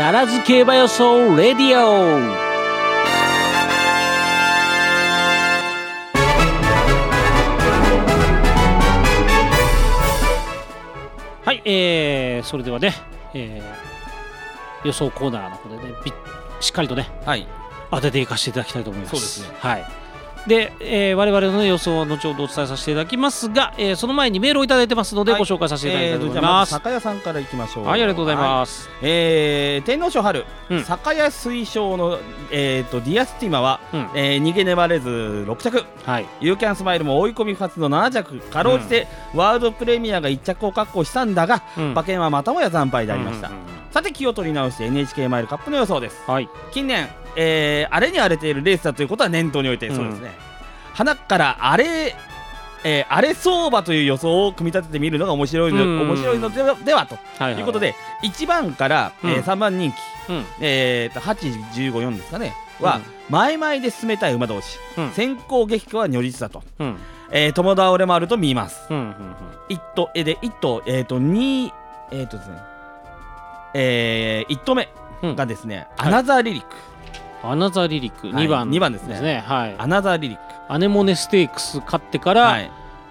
ダラズ競馬予想レディオはい、えー、それではね、えー、予想コーナーの方でねびしっかりとねはい当てていかせていただきたいと思います。そうですねはい。で、えー、我々の予想は後ほどお伝えさせていただきますが、えー、その前にメールをいただいてますので、はい。ご紹介させていただきたいと思いまます。ず酒屋さんからいきましょう。はい、ありがとうございす、ます。えー天皇賞春、うん。酒屋推奨の、えー、とディアスティマは、うん。えー逃げ粘れず6着。はい。ユーキャンスマイルも追い込み2つの7着。かろうじて、ワールドプレミアが1着を確保したんだが、うん。馬券はまたもや惨敗でありました、うんうんうんさて気を取り直して NHK マイルカップの予想です。はい。近年、えー荒れに荒れているレースだということは念頭に置いて、うんそうですね花から荒れえー荒れ相場という予想を組み立ててみるのが面白いの,、うん面白いのではではとはい。いうことで、1番から、えーうん3番人気、うん。えー、と8、15、4ですかね、は、前々で進めたい馬同士、うん先行激化は如実だと、うん。うん。えー、友倒れもあると見ます。うん。うん。一頭、えーで、1頭、えっ、と、2、えっ、とですね、えー、1頭目うんがですね、はいアナザーリリック、アナザーリリック、はい2番、二番ですね。はい。アナザーリリック、アネモネステークス勝ってから、はい、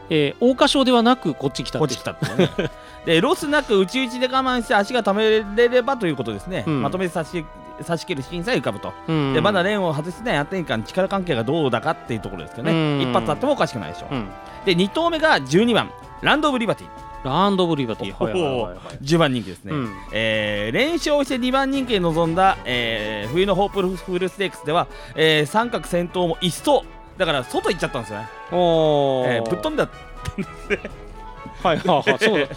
えー、桜花賞ではなくこっち来たって。こっち来たってね。で、ロスなく内々で我慢して足がためれればということですね、うん。まとめて差し差し切るシーンさえ浮かぶと。うん。でまだレーンを外してない安定感力関係がどうだかっていうところですけどね、うん。一発あってもおかしくないでしょ、うん。で2頭目が12番。ランド・オブ・リバティランド・オブ・リバティ。おはいはいはいはい。10番人気ですね、うん。えー連勝して2番人気で臨んだ、えー冬のホープフルステークスでは、えー三角先頭も一走だから外行っちゃったんですよね、おー。えーぶっ飛んだはいはいはい。そうだ。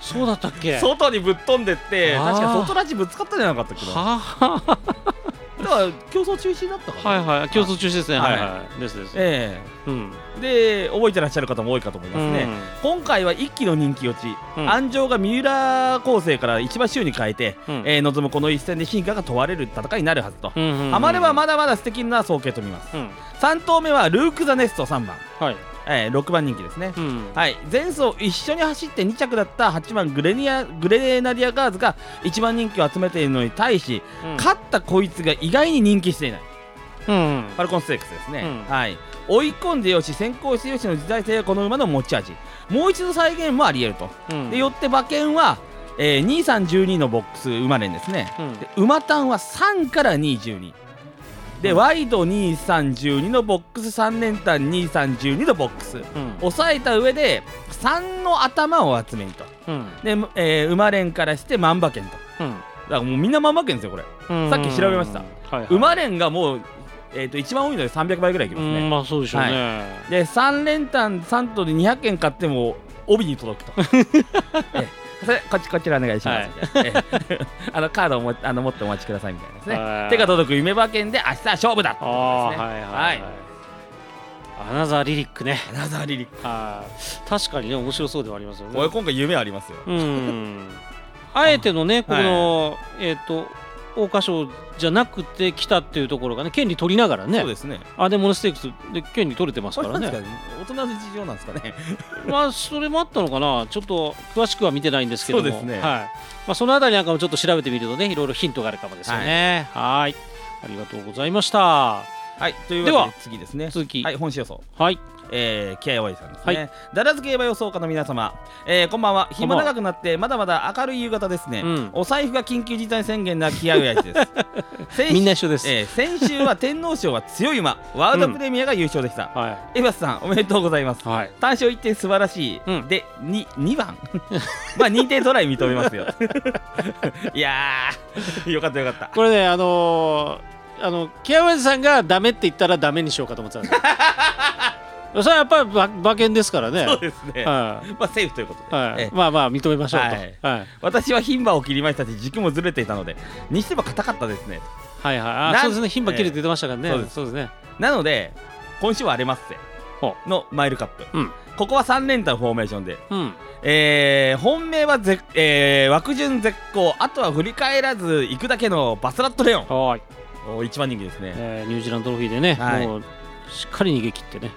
そうだったっけ？外にぶっ飛んでって確か外ラジぶつかったんじゃなかったっけどだはあから競争中止になったかなはいはい。競争中止ですね。はい。はいはい。ですです。えうん。えで覚えてらっしゃる方も多いかと思いますね、今回は一気の人気落ち、うん。安城が三浦構成から一番週に変えて、うん。えー臨むこの一戦で進化が問われる戦いになるはずと、うんうんうんハマればまだまだ素敵な総計と見ます。うん。3頭目はルーク・ザ・ネスト3番、はいえー6番人気ですね、うん。はい、前走一緒に走って2着だった8番グレニアグレナディアガーズが1番人気を集めているのに対し、勝ったこいつが意外に人気していない。うん。ファルコンステークスですね、うん。はい、追い込んでよし先行してよしの時代性がこの馬の持ち味。もう一度再現もありえると、うん。でよって馬券は、えー、2312のボックス馬連ですね、うん。で馬単は3から212で、うん。ワイド2312のボックス3連単2312のボックス。うん。抑えた上で3の頭を集めると。うん。で、えー馬連からして万馬券と。だうん。からもうみんな万馬券ですよこれ。うん。さっき調べました。はいはい。馬連がもう、えー、と一番多いので300倍ぐらいいきますね、うんまあそうでしょうね。で3連単3頭で200件買っても帯に届くと。ええそれこっちこちらお願いします、ええ。あのカードをもあの持ってお待ちくださいみたいなですね。はい。手が届く夢馬券で明日は勝負だってあことですね。あはいはいははい。い。アナザーリリックね。アナザーリリック。はい。確かにね面白そうではありますよね。今回夢ありますよ。うん。あえてのねこのえっと桜花賞じゃなくて来たっていうところがね権利取りながらね。そうですね。アデモネステークスで権利取れてますからね。大人の事情なんですかね。まあそれもあったのかな。ちょっと詳しくは見てないんですけども。そうですね。はい。まあ、そのあたりなんかもちょっと調べてみるとねいろいろヒントがあるかもですよね。はい。ありがとうございました。はい。というわけで次ですね。続き。はい本誌予想。はいえー、気合いさんですね、はい。ダラズ競馬予想家の皆様、えー、こんばんは。日もこんばんは長くなってまだまだ明るい夕方ですね、うん。お財布が緊急事態宣言な気合いやつです。先みんな一緒です、えー先週は天皇賞は強い馬ワールドプレミアが優勝でした、はエバスさんおめでとうございます。いはい。単勝1点素晴らしい、うん。で 2, 2番。まあ認定トライ認めますよ。いやー。よかったよかった。これねあのー、あの木山さんがダメって言ったらダメにしようかと思ってたんですよ それはやっぱり馬馬券ですからね。そうですね、はまあセーフということで、い、はい。えーまあまあ認めましょうと、ははい。いはい、私は牝馬を切りましたし軸もずれていたのでにしても硬かったですね。はいはい。あそうですね。牝馬切れって言ってましたからね、えーそうですそうですね。なので今週は荒れますぜ。ほのマイルカップ、うん。ここは3連単フォーメーションで、うん。えー本命はぜ、えー枠順絶好。あとは振り返らず行くだけのバスラットレオン。はい、お一番人気ですね、えーニュージーランドトロフィーでね、はい。もうしっかり逃げ切ってね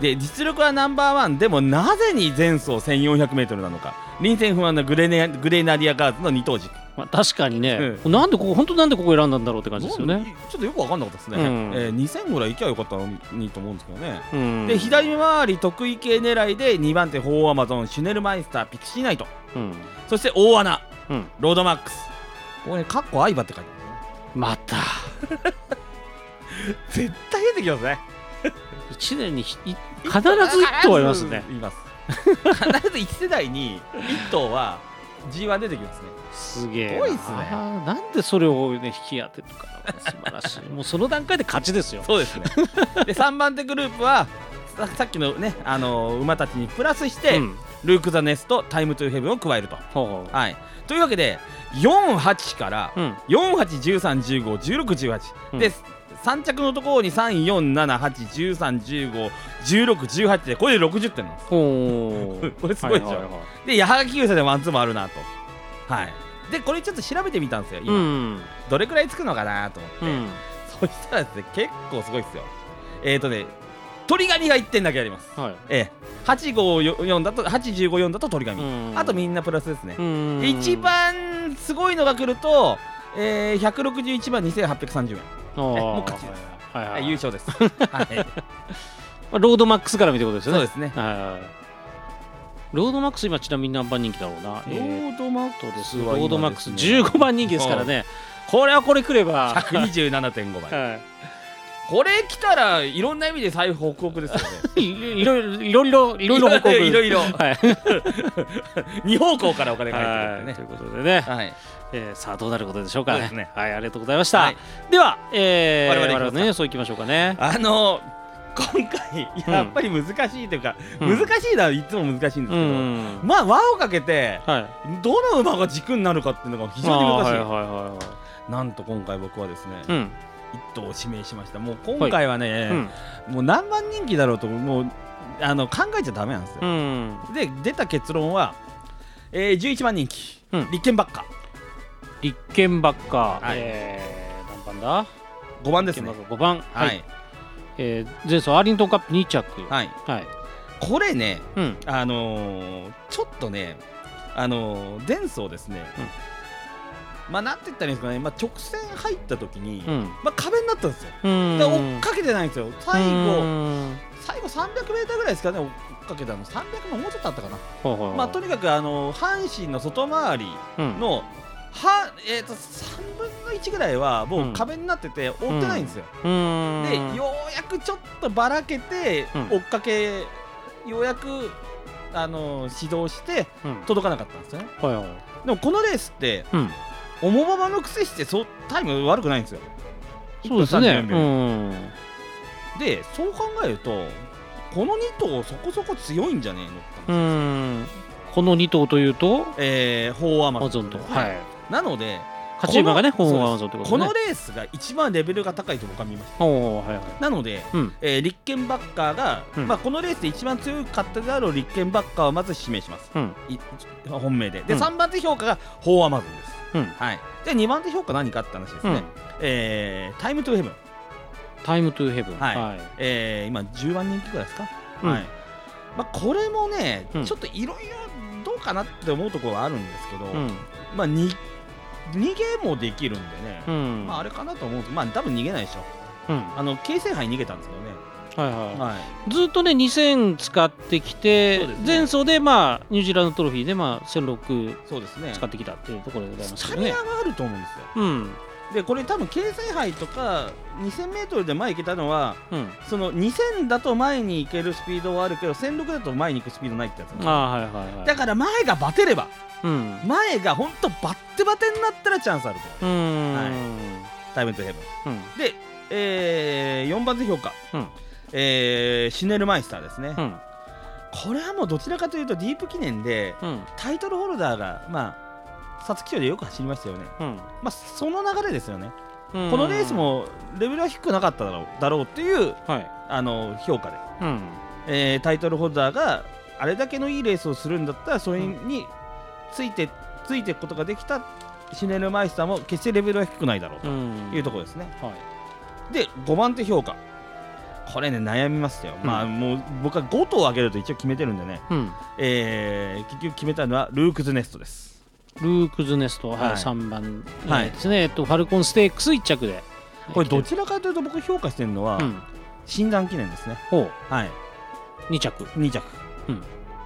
で実力はナンバーワンでもなぜに前走 1400m なのか。臨戦不安なグレネグレナディアガーズの二頭軸。まあ、確かにね、なんでここ本当なんでここ選んだんだろうって感じですよね。ちょっとよく分かんなかったですね、うん。えー、2000ぐらい行きゃよかったのにと思うんですけどね、うん、で左回り得意系狙いで2番手ホーアマゾンシュネルマイスターピクシーナイト。うん、そして大穴。うん、ロードマックス。ここねカッコ相葉って書いてまた。あ る絶対出てきますね一年に必ず一頭はいますね。います。必ず一世代に一頭は G1 出てきますね。すげえな。すごいっすね。なんでそれをね引き当てるかな素晴らしい。もうその段階で勝ちですよ。そうですね。で3番手グループはささっきのねあのー馬たちにプラスして、うん、ルーク・ザ・ネストタイム・トゥ・ヘブンを加えると。ほうほはい。というわけで48からう。うん、4813151618、うん。で3着のところに347813151618でこれで60点なんです。これすごいでしょ、はいはいはい。で矢作牛舎でワンツーもあるなと。はい。でこれちょっと調べてみたんですよ今、うん、どれくらいつくのかなと思って、うん、そしたらですね結構すごいですよ。えーとね鳥紙が1点だけあります。はい。ええ。854だと815だと鳥紙、うん。あとみんなプラスですね、うん。一番すごいのが来ると、えー、161万2830円、もう勝ちです。はいははい。い、優勝です、はい、まあロードマックスから見てことですよね。そうですね。はいロードマックス今ちなみに何番人気だろうな。ロえーードマッとですクスはロードマックス今ですね15番人気ですからね。これはこれ来れば。127.5倍。はい。これ来たらいろんな意味で財布ホクホクですよね。い いろいろいろいろいろいろいろいろ。はい。二方向からお金が入ってくるはい。ということでね、はいえーさあどうなることでしょうかね。ね。はいありがとうございました、はい。では、えー、我々行きますか。我々ねそういきましょうかね。あの今回やっぱり難しいというか、うん。難しいのはいつも難しいんですけうど、ん。まあ輪をかけてはい。どの馬が軸になるかっていうのが非常に難しい、はいはいはなんと今回僕はですね、いはいうん。一頭を指名しました。もう今回はね、うん。もう何番人気だろうともうあの考えちゃダメなんですよ、うん。で出た結論は、えー、11番人気、うん。立憲ばっか立憲ばっか、はい。えー、何番だ？5番ですね。立憲ばっか5番。はい、はい、えー、前走アーリントンカップ2着。はい、はい。これねうん。あのーちょっとねあのー前走ですね、まあなんて言ったらいいんですかね、まあ、直線入った時に、うん。まあ、壁になったんですよ、うん。で追っかけてないんですよ。最う後ん。最後 300m ぐらいですかね。追っかけたの。300ももうちょっとあったかな、ほうほう。ほうまあ、とにかくあの阪神の外回りうん。のは、えー、と3分の1ぐらいはもう壁になってて追ってないんですよ、うん。でようやくちょっとばらけてうん。追っかけようやくあの始動してうん。届かなかったんですよね。はいはい。でもこのレースってうん。重馬場のくせしてそうタイム悪くないんですよ。そうですね。1分34秒うん。でそう考えるとこの2頭そこそこ強いんじゃねえのってう話ん。この2頭というと？えー、ホウオウアマゾンアマゾンと、はい、なので勝ち馬がねこの本アマゾンってことねこのレースが一番レベルが高いと僕は見ましたはいはいなので、うん。えーリッケンバッカーが、うん。まあ、このレースで一番強かったであろうリッケンバッカーをまず指名します。うん。い本命で。で、うん。3番手評価がフォーアマゾンです、うん。はい、で2番手評価何かって話ですね、うん。えータイムトゥヘブン、タイムトゥーヘブン。はい。はい。えー今10番人気ぐらいですか、うん。はい。まあ、これもね、うん。ちょっといろいろどうかなって思うところはあるんですけど、うん。まあに逃げもできるんでね、うん。まあ、あれかなと思うんですまあ多分逃げないでしょ。うん。あの京成杯逃げたんですけどね、はいはい。はい、ずっとね2000使ってきて、ね。前走でまあニュージーランドトロフィーでまあ1006そうですね。使ってきたっていうところでございますね。タミナがあると思うんですよ。うんでこれ多分京成杯とか 2000m で前行けたのはうん。その2000だと前に行けるスピードはあるけど1006だと前に行くスピードないってやつなんですよああはいはいはい。だから前がバテればうん。前が本当バッテバテになったらチャンスあると。はい。タイムトゥヘブンうん。で、え4番手評価、うん。えーシュネルマイスターですね、うん。これはもうどちらかというとディープ記念でうん。タイトルホルダーがまあ皐月賞でよく走りましたよね。うん。まあその流れですよね。うん。このレースもレベルは低くなかっただろうだろうっていうはい。あの評価で、うん。えータイトルホルダーがあれだけのいいレースをするんだったらそれについて、ついていくことができたシュネルマイスターも決してレベルは低くないだろううん。というところですね、はい。で5番手評価。これね悩みましたよ、うん。まあもう僕は5頭あげると一応決めてるんでね、うん。えー結局決めたのはルークズネストですルークズネスト、はいはい。3番、ですね、えっと、ファルコンステークス1着で。これどちらかというと僕評価してるのは、うん、診断記念ですね。ほはい、う、2着。2着、うん。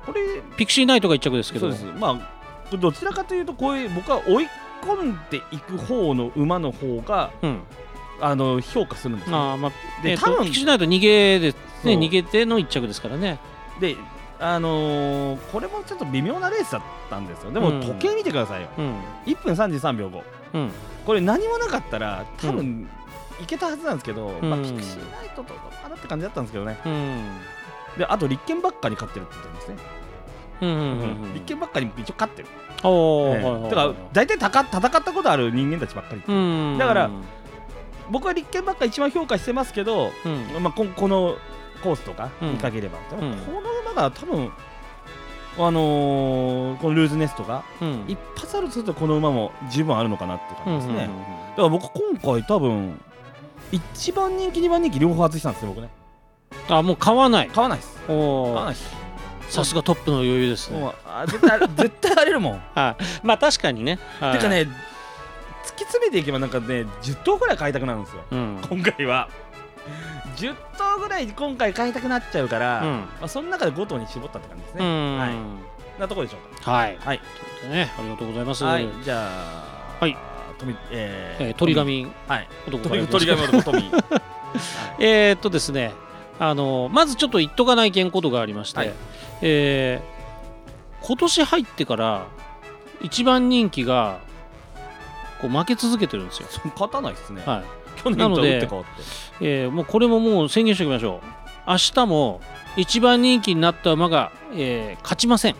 これピクシーナイトが1着ですけど、そうです。まあどちらかというとこういう僕は追い込んでいく方の馬の方がうん、あの評価するんですよ、あーまあ、えー多分ピクシーナイト逃げで、ね、逃げての1着ですからね。であのーこれもちょっと微妙なレースだったんですよ。でもうん。時計見てくださいよ、うん、1分33秒5うん、これ何もなかったら多分、いけたはずなんですけど、まあ、うんピクシーナイトとかなって感じだったんですけどね。うん、であと立憲ばっかに勝ってるって言ってるんですね、立憲ばっかに一応勝ってる、おー、えだから大体たか戦ったことある人間たちばっかり、うん、だから僕は立憲ばっか一番評価してますけど、うん、まあ、ここのコースとかうん。見かければ、うん。この馬が多分あのーこのルーズネストがうん、一発あるとするとこの馬も十分あるのかなって感じですね、うんうんうんうん。だから僕今回多分1番人気2番人気両方外したんですね僕ね。あ、もう買わない。買わないです。買わないです。さすがトップの余裕ですね。あ絶対 絶対荒れるもん。はい、まあ確かにね。はい。てか、ね突き詰めていけばなんかね10頭ぐらい買いたくなるんですよ。うん、今回は10頭ぐらい今回買いたくなっちゃうから、うん。まあ、その中で5頭に絞ったって感じですうね、ん、はい。なところでしょうはい、はい。ということでね、ありがとうございます。かはい。じゃあはい。富えーえー、鳥神はい。男鳥鳥神男富 えー、っとですね、あのまずちょっと言っとかないけんことがありまして、はい。えー今年入ってから一番人気がこう負け続けてるんですよ。勝たないですね、はい。去年と打って変わって。えーもうこれももう宣言しておきましょう。明日も一番人気になった馬が、えー勝ちません。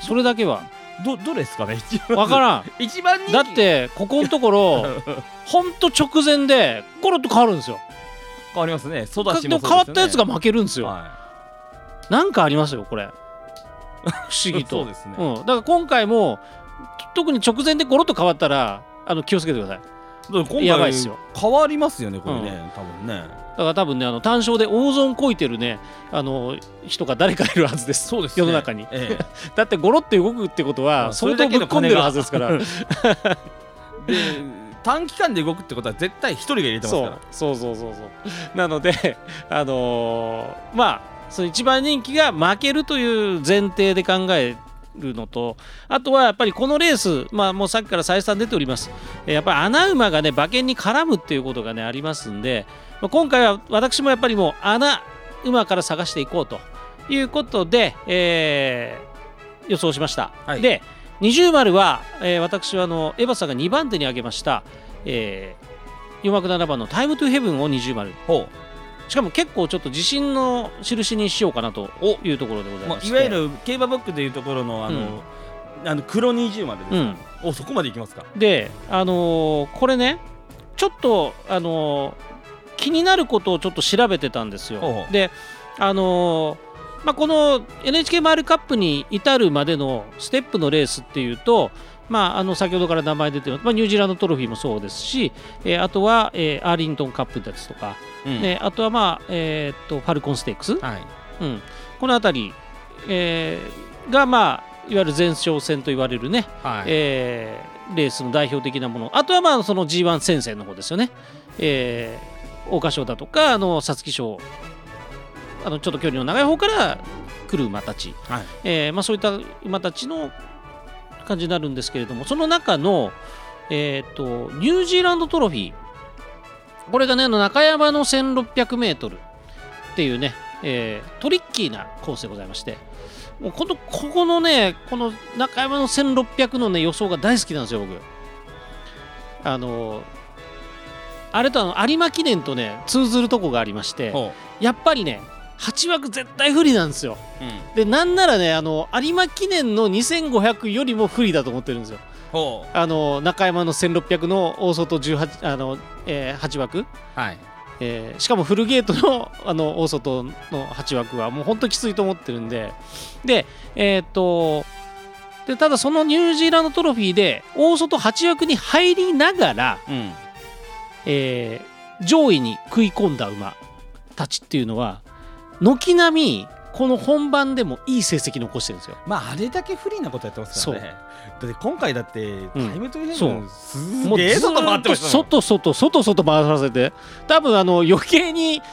それだけは。どどれですかね？一番。分からん。一番人気。だってここのところ ほんと直前でコロッと変わるんですよ。変わりますね。ソダシでもも変わったやつが負けるんですよ。はなんかありますよこれ。不思議と。そうですね。うん、だから今回も特に直前でゴロッと変わったらあの気をつけてください。やばいっすよ。変わりますよねこれね、多分ね。だから多分ねあの単勝で大損こいてるねあの人が誰かいるはずです。そうです世の中に。ええ。だってゴロって動くってことは相当ぶっ込んでるはずですから。で短期間で動くってことは絶対一人が入れてますから。そう。そうそうそうそう。なのであのーまあその一番人気が負けるという前提で考えるのとあとはやっぱりこのレースまあもうさっきから再三出ております。えーやっぱり穴馬がね馬券に絡むっていうことがねありますんでまあ今回は私もやっぱりもう穴馬から探していこうということで、えー予想しました、はい。で二重丸は、えー私はあのエヴァさんが2番手に挙げました、えー、4枠7番のタイムトゥヘブンを二重丸。ほしかも結構ちょっと自信の印にしようかなというところでございます。いわゆる競馬ブックでいうところのあの、あの黒二重丸ですか、うん。おそこまでいきますか？であのーこれねちょっとあのー気になることをちょっと調べてたんですよ。であのーまあ、この NHK マイルカップに至るまでのステップのレースっていうと、まあ、あの先ほどから名前出てる、まあ、ニュージーランドトロフィーもそうですし、えーあとは、えーアーリントンカップですとか、うん。ね、あとは、まあえーっとファルコンステークス、はい。うん、この辺り、えーが、まあ、いわゆる前哨戦と言われるね、はい、えーレースの代表的なもの。あとはまあその G1 戦線の方ですよね、えー、桜花賞だとかあの皐月賞。あのちょっと距離の長い方から来る馬たち、はい。えーまあ、そういった馬たちの感じになるんですけれどもその中の、えー、とニュージーランドトロフィー。これがね中山の 1600m っていうね、えートリッキーなコースでございましてもうこのここのねこの中山の1600のね予想が大好きなんですよ僕。あのあれとあの有馬記念とね通ずるとこがありましてほやっぱりね8枠絶対不利なんですよ。う、うん、でなんならねあの有馬記念の2500よりも不利だと思ってるんですよ。ほあの中山の1600の大外18あの、えー8枠。うはい。えーしかもフルゲートのあの大外の8枠はもう本当きついと思ってるんで。でえーっとでただそのニュージーランドトロフィーで大外8枠に入りながら、うん。えー上位に食い込んだ馬たちっていうのは軒並みこの本番でもいい成績残してるんですよ。まああれだけ不利なことやってますからね。だって今回だってタイムトゥーヘそう。ブンすげえ外回ってました外外外外回させて。多分あの余計にま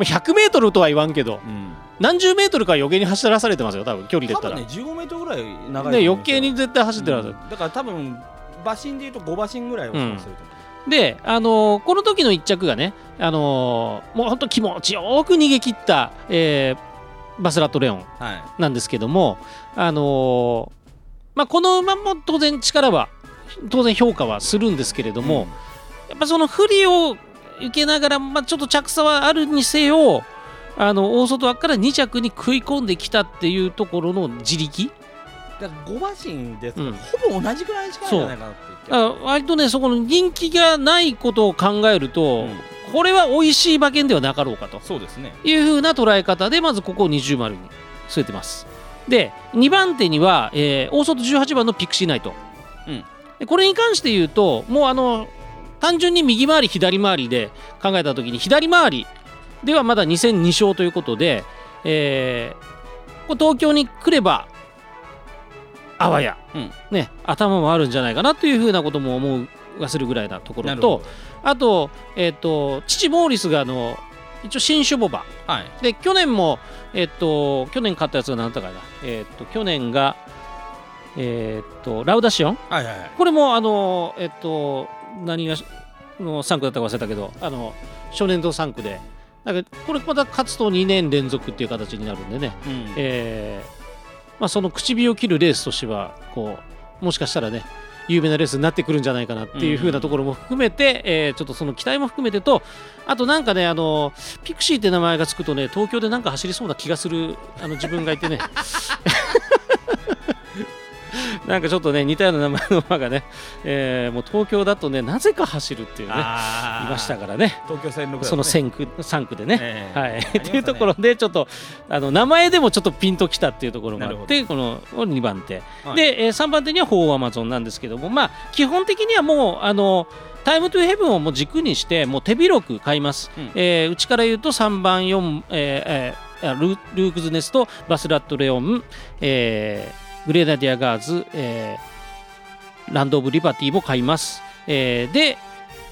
あ100メートルとは言わんけどうん。何十メートルか余計に走らされてますよ多分距離で言ったら。多分ね15メートルぐらい長い余計に絶対走ってるはず、うん。だから多分馬身でいうと5馬身ぐらいをそうすると思で、あのーこの時の1着がね、あのーもう本当気持ちよく逃げ切った、えーバスラットレオンう、はい。なんですけども、あのーまあ、この馬も当然力は当然評価はするんですけれども、やっぱその不利を受けながら、まあ、ちょっと着差はあるにせよあの大外枠から2着に食い込んできたっていうところの自力だから5馬身ですうん。ほぼ同じくらいの力じゃないかなっていう。あ割とねそこの人気がないことを考えると、うん。これは美味しい馬券ではなかろうかと。そうですね。いう風な捉え方でまずここを二重丸に据えてます。で2番手には、えー大外18番のピクシーナイト、うん。でこれに関して言うともうあの単純に右回り左回りで考えた時に左回りではまだ2戦2勝ということで、えーこれ東京に来ればあわや、うん。ね、頭もあるんじゃないかなというふうなことも思わせるぐらいなところとあと,、えっと父モーリスがあの一応新種ボバ。はい。で去年も、えっと去年買ったやつが何だかな、えっと去年が、えっとラウダシオン。はいはいはい。これもあのえっと何がの3区だったか忘れたけどあの初年度3区で。なんかこれまた勝つと2年連続っていう形になるんでね、うん。えーまあ、その口火を切るレースとしてはこうもしかしたらね有名なレースになってくるんじゃないかなっていう風なところも含めて、えーちょっとその期待も含めてとあとなんかねあのピクシーって名前がつくとね東京でなんか走りそうな気がするあの自分がいてね。なんかちょっとね似たような名前の馬がね、えーもう東京だとねなぜか走るっていうねいましたからね。東京線のその3区 ,3 区でね。ええ。はい、ね。っていうところでちょっとあの名前でもちょっとピンときたっていうところがあってこの2番手、はい。で、えー3番手にはホーアマゾンなんですけどもまあ基本的にはもうあのタイムトゥヘブンをもう軸にしてもう手広く買います、うん。えーうちから言うと3番4、えーえーあルルークズネストバスラットレオン、えーグレナディアガーズ、えーランド・オブ・リバティも買います、えーで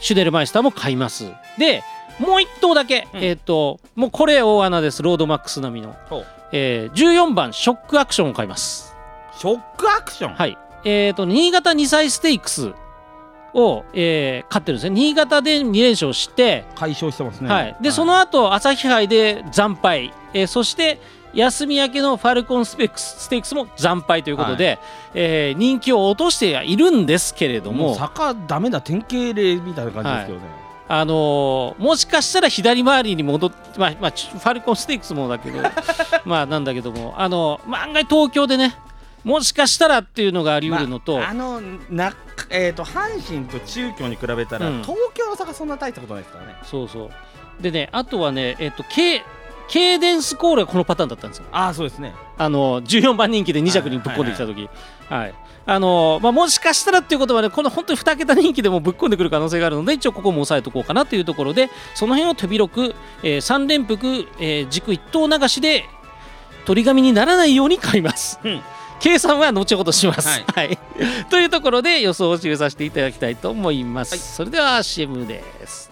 シュデルマイスターも買います。でもう一頭だけ、うん。えっ、ともうこれ大穴です。ロードマックス並みの、えー14番ショックアクションを買います。ショックアクション？はい。えっ、と新潟2歳ステークスを、えー勝ってるんですね。新潟で2連勝して、解消してますね。はい、でその後朝日杯で惨敗、えーそして休み明けのファルコンスペックスステークスも惨敗ということで、えー人気を落としてはいるんですけれども坂ダメだ典型例みたいな感じですけどね、あのーもしかしたら左回りに戻って、まあまあ、ちファルコンステークスもだけど まあなんだけども、あのまあ案外東京でねもしかしたらっていうのがあり得るのと、まあ、あのな、えー、と阪神と中京に比べたら、うん。東京の坂そんな大したことないですからね。そうそう。でねあとはねえっ、とケケーデンスコールがこのパターンだったんですよ。ああそうですね。あの14番人気で2着にぶっ込んできた時。はいあのまあ、もしかしたらっていうことはねこの本当に2桁人気でもぶっ込んでくる可能性があるので一応ここも押さえとこうかなというところでその辺を手広く、え3連複、えー軸一頭流しで鳥紙にならないように買います、うん。計算は後ほどします、はい。はい。というところで予想を締めさせていただきたいと思います、はい。それでは CM です